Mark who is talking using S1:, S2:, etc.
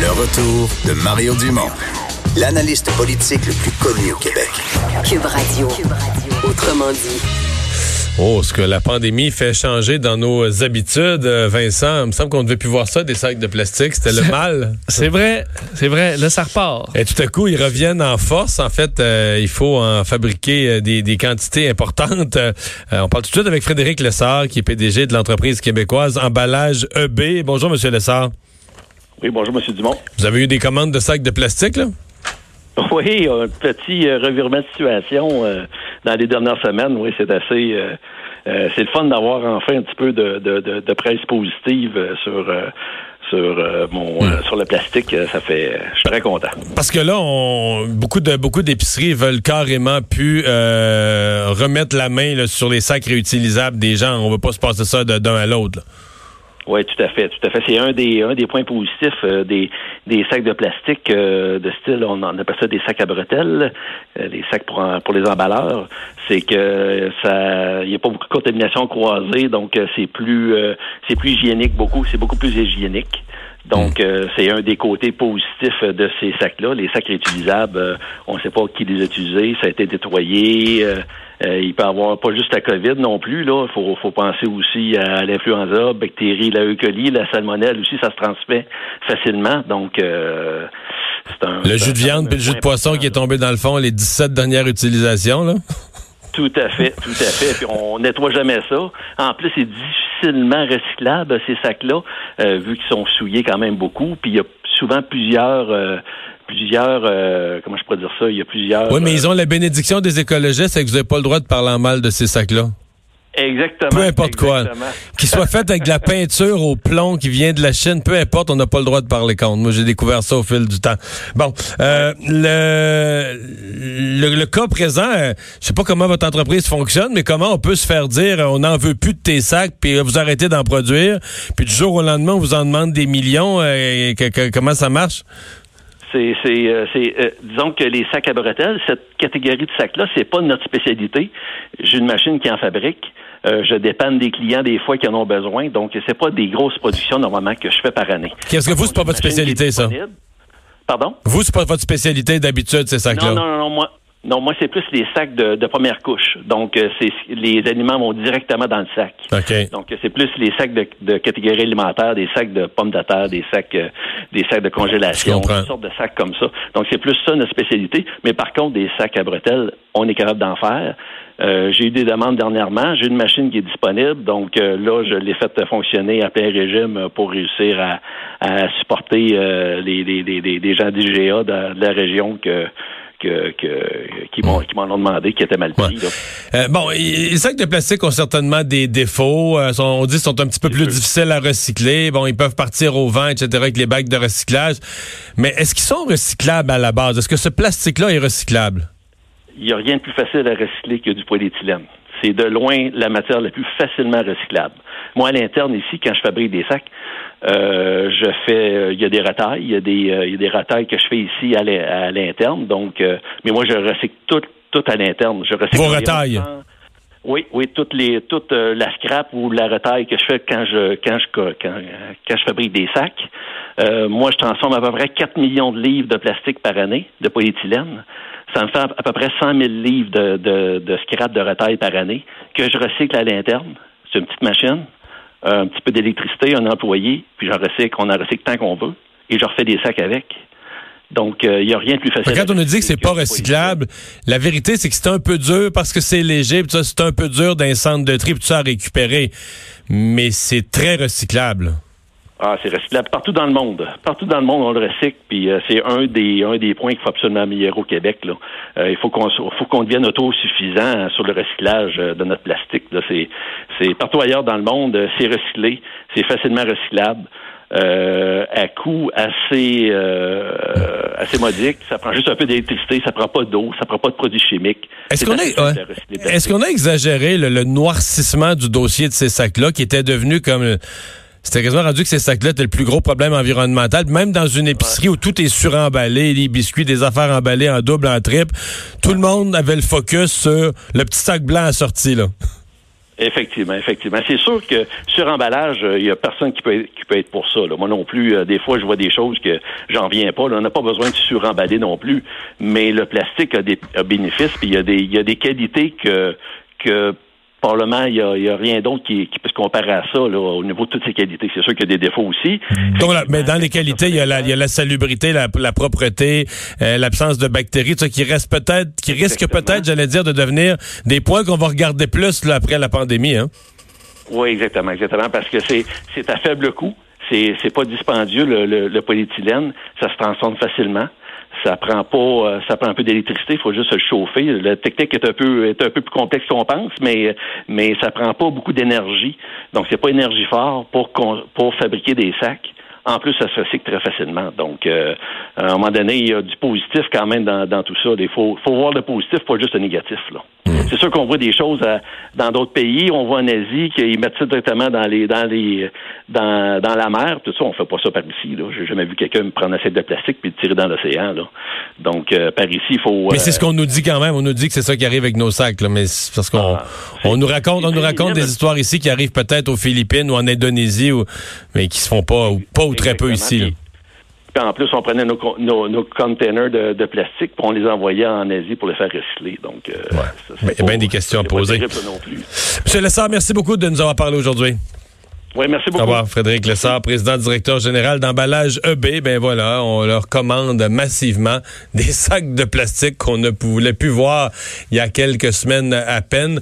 S1: Le retour de Mario Dumont, l'analyste politique le plus connu au Québec.
S2: Cube Radio. Autrement dit.
S3: Oh, ce que la pandémie fait changer dans nos habitudes, euh, Vincent, il me semble qu'on ne devait plus voir ça, des sacs de plastique, c'était le mal.
S4: C'est vrai, c'est vrai, là ça repart.
S3: Et tout à coup, ils reviennent en force. En fait, euh, il faut en fabriquer euh, des, des quantités importantes. Euh, on parle tout de suite avec Frédéric Lessard, qui est PDG de l'entreprise québécoise Emballage EB. Bonjour, Monsieur Lessard.
S5: Oui, bonjour, M. Dumont.
S3: Vous avez eu des commandes de sacs de plastique, là?
S5: Oui, un petit euh, revirement de situation euh, dans les dernières semaines. Oui, c'est assez. euh, c'est le fun d'avoir enfin un petit peu de, de, de, de presse positive sur. sur mon euh, sur le plastique, ça fait je suis très content.
S3: Parce que là, on, beaucoup de beaucoup d'épiceries veulent carrément plus remettre la main là, sur les sacs réutilisables des gens. On veut pas se passer ça d'un à l'autre.
S5: Oui, tout à fait, tout à fait. C'est un des un des points positifs euh, des des sacs de plastique euh, de style, on, appelle ça des sacs à bretelles, euh, les sacs pour pour les emballeurs. C'est que ça, il n'y a pas beaucoup de contamination croisée, donc euh, c'est plus euh, c'est plus hygiénique beaucoup, c'est beaucoup plus hygiénique. Donc, euh, c'est un des côtés positifs de ces sacs-là. Les sacs réutilisables, euh, on ne sait pas qui les a utilisés, ça a été nettoyé. euh, euh, il peut y avoir pas juste la COVID non plus. Là, faut, faut penser aussi à l'influenza, bactéries, la E. coli, la salmonelle aussi, ça se transmet facilement. Donc, euh, c'est un.
S3: Le jus de viande puis le jus de poisson qui est tombé dans le fond, les 17 dernières utilisations. Là.
S5: Tout à fait, tout à fait. Puis on nettoie jamais ça. En plus, c'est difficilement recyclable ces sacs-là, euh, vu qu'ils sont souillés quand même beaucoup. Puis il y a souvent plusieurs, euh, plusieurs, euh, comment je pourrais dire ça? Il y a plusieurs.
S3: Oui, mais
S5: euh,
S3: ils ont la bénédiction des écologistes, c'est que vous n'avez pas le droit de parler en mal de ces sacs-là.
S5: exactement.
S3: Peu importe quoi. Qu'ils soient faits avec de la peinture au plomb qui vient de la Chine, peu importe, on n'a pas le droit de parler contre. Moi, j'ai découvert ça au fil du temps. Bon, euh, le, le le cas présent, euh, je sais pas comment votre entreprise fonctionne, mais comment on peut se faire dire euh, on n'en veut plus de tes sacs, puis euh, vous arrêtez d'en produire, puis du jour au lendemain, on vous en demande des millions. euh, que- que- comment ça marche?
S5: C'est, c'est, euh, c'est, euh, disons que les sacs à bretelles, cette catégorie de sacs-là, c'est pas notre spécialité. J'ai une machine qui en fabrique. Euh, je dépanne des clients des fois qui en ont besoin. Donc, c'est pas des grosses productions normalement que je fais par année.
S3: Qu'est-ce que vous, c'est pas votre spécialité, ça?
S5: Pardon?
S3: Vous, c'est pas votre spécialité d'habitude, ces sacs-là?
S5: Non, non, non, non, moi. Non, moi, c'est plus les sacs de, de première couche. Donc, euh, c'est les aliments vont directement dans le sac.
S3: OK.
S5: Donc, euh, c'est plus les sacs de, de catégorie alimentaire, des sacs de pommes de terre, des sacs, euh, des sacs de congélation, toutes sortes de sacs comme ça. Donc, c'est plus ça notre spécialité. Mais par contre, des sacs à bretelles, on est capable d'en faire. Euh, j'ai eu des demandes dernièrement. J'ai une machine qui est disponible. Donc, euh, là, je l'ai fait fonctionner à plein régime pour réussir à, à supporter euh, les, les- les gens d'IGA de, de la région que, que, que, qui m'ont qui m'en ont demandé, qui étaient mal pris.
S3: Ouais. Euh, bon, les sacs de plastique ont certainement des défauts. Euh, sont- on dit qu'ils sont un petit peu plus difficiles à recycler. Bon, ils peuvent partir au vent, etc., avec les bacs de recyclage. Mais est-ce qu'ils sont recyclables à la base? Est-ce que ce plastique-là est recyclable?
S5: il n'y a rien de plus facile à recycler que du polyéthylène. C'est de loin la matière la plus facilement recyclable. Moi, à l'interne, ici, quand je fabrique des sacs, euh, je fais, euh, il y a des retailles, il y a des, euh, il y a des retailles que je fais ici à l'in- à l'interne. Donc, euh, mais moi, je recycle tout, tout à l'interne. Je recycle
S3: Vos retailles?
S5: 100 Oui, oui, toutes les, toute euh, la scrap ou la retaille que je fais quand je, quand je, quand, quand je fabrique des sacs. Euh, moi, je transforme à peu près 4 millions de livres de plastique par année de polyéthylène. Ça me fait à peu près 100 000 livres de, de, de scrap de retaille par année que je recycle à l'interne. C'est une petite machine, un petit peu d'électricité, un employé, puis j'en recycle, on en recycle tant qu'on veut, et je refais des sacs avec. Donc, il n'y a rien de plus facile.
S3: Quand on nous dit que c'est pas recyclable, la vérité, c'est que c'est un peu dur parce que c'est léger, puis ça, c'est un peu dur d'un centre de tri, puis tout ça à récupérer. Mais c'est très recyclable.
S5: Ah, c'est recyclable partout dans le monde. Partout dans le monde, on le recycle, puis euh, c'est un des un des points qu'il faut absolument améliorer au Québec. Là. Euh, il faut qu'on faut qu'on devienne autosuffisant sur le recyclage euh, de notre plastique. Là. C'est c'est partout ailleurs dans le monde, euh, c'est recyclé, c'est facilement recyclable. Euh, à coût assez euh, assez modique. Ça prend juste un peu d'électricité, ça prend pas d'eau, ça prend pas de produits chimiques.
S3: Est-ce qu'on a, est-ce qu'on a exagéré le, le noircissement du dossier de ces sacs-là, qui était devenu comme c'était quasiment rendu que ces sacs-là étaient le plus gros problème environnemental. Même dans une épicerie où tout est suremballé, les biscuits, des affaires emballées en double, en triple, tout le monde avait le focus sur le petit sac blanc assorti là.
S5: Effectivement, effectivement. C'est sûr que sur emballage, il y a personne qui peut être, qui peut être pour ça. Là. Moi non plus, euh, des fois, je vois des choses que j'en viens pas. Là. On n'a pas besoin de suremballer non plus. Mais le plastique a des a bénéfices, puis il y a des il y a des qualités que que Probablement, il n'y a, a, rien d'autre qui, qui, peut se comparer à ça là, au niveau de toutes ces qualités. C'est sûr qu'il y a des défauts aussi.
S3: Donc, là, mais dans les qualités, il y a la, il y a la salubrité, la, la propreté, euh, l'absence de bactéries, tout ça qui reste peut-être, qui risque peut-être, j'allais dire, de devenir des points qu'on va regarder plus là, après la pandémie. Hein?
S5: Oui, exactement, exactement, parce que c'est à faible coût. C'est c'est pas dispendieux le, le, le polyéthylène, ça se transforme facilement ça prend pas euh, ça prend un peu d'électricité, il faut juste se chauffer. La technique est un peu est un peu plus complexe qu'on pense, mais mais ça prend pas beaucoup d'énergie. Donc c'est pas énergie fort pour pour fabriquer des sacs. En plus, ça se recycle très facilement. Donc, euh, à un moment donné, il y a du positif quand même dans, dans tout ça. Il faut, faut voir le positif, pas juste le négatif. Là. Mm. C'est sûr qu'on voit des choses à, dans d'autres pays. On voit en Asie qu'ils mettent ça directement dans les dans les dans, dans la mer. Tout ça, on fait pas ça par ici. Là. J'ai jamais vu quelqu'un prendre un assiette de plastique puis le tirer dans l'océan. Là. Donc, euh, par ici, il faut.
S3: Mais c'est ce qu'on nous dit quand même. On nous dit que c'est ça qui arrive avec nos sacs. Là. Mais c'est parce qu'on ah, on nous raconte on nous raconte des histoires ici qui arrivent peut-être aux Philippines ou en Indonésie, ou, mais qui se font pas ou pas ou très peu ici.
S5: Puis en plus, on prenait nos, nos, nos containers de, de, plastique pour on les envoyait en Asie pour les faire recycler. Donc, euh,
S3: ouais. il y a bien des questions à poser. Monsieur Lessard, merci beaucoup de nous avoir parlé aujourd'hui.
S5: Oui, merci beaucoup.
S3: Au revoir, Frédéric Lessard, président directeur général d'emballage EB. Ben voilà, on leur commande massivement des sacs de plastique qu'on ne voulait plus voir il y a quelques semaines à peine.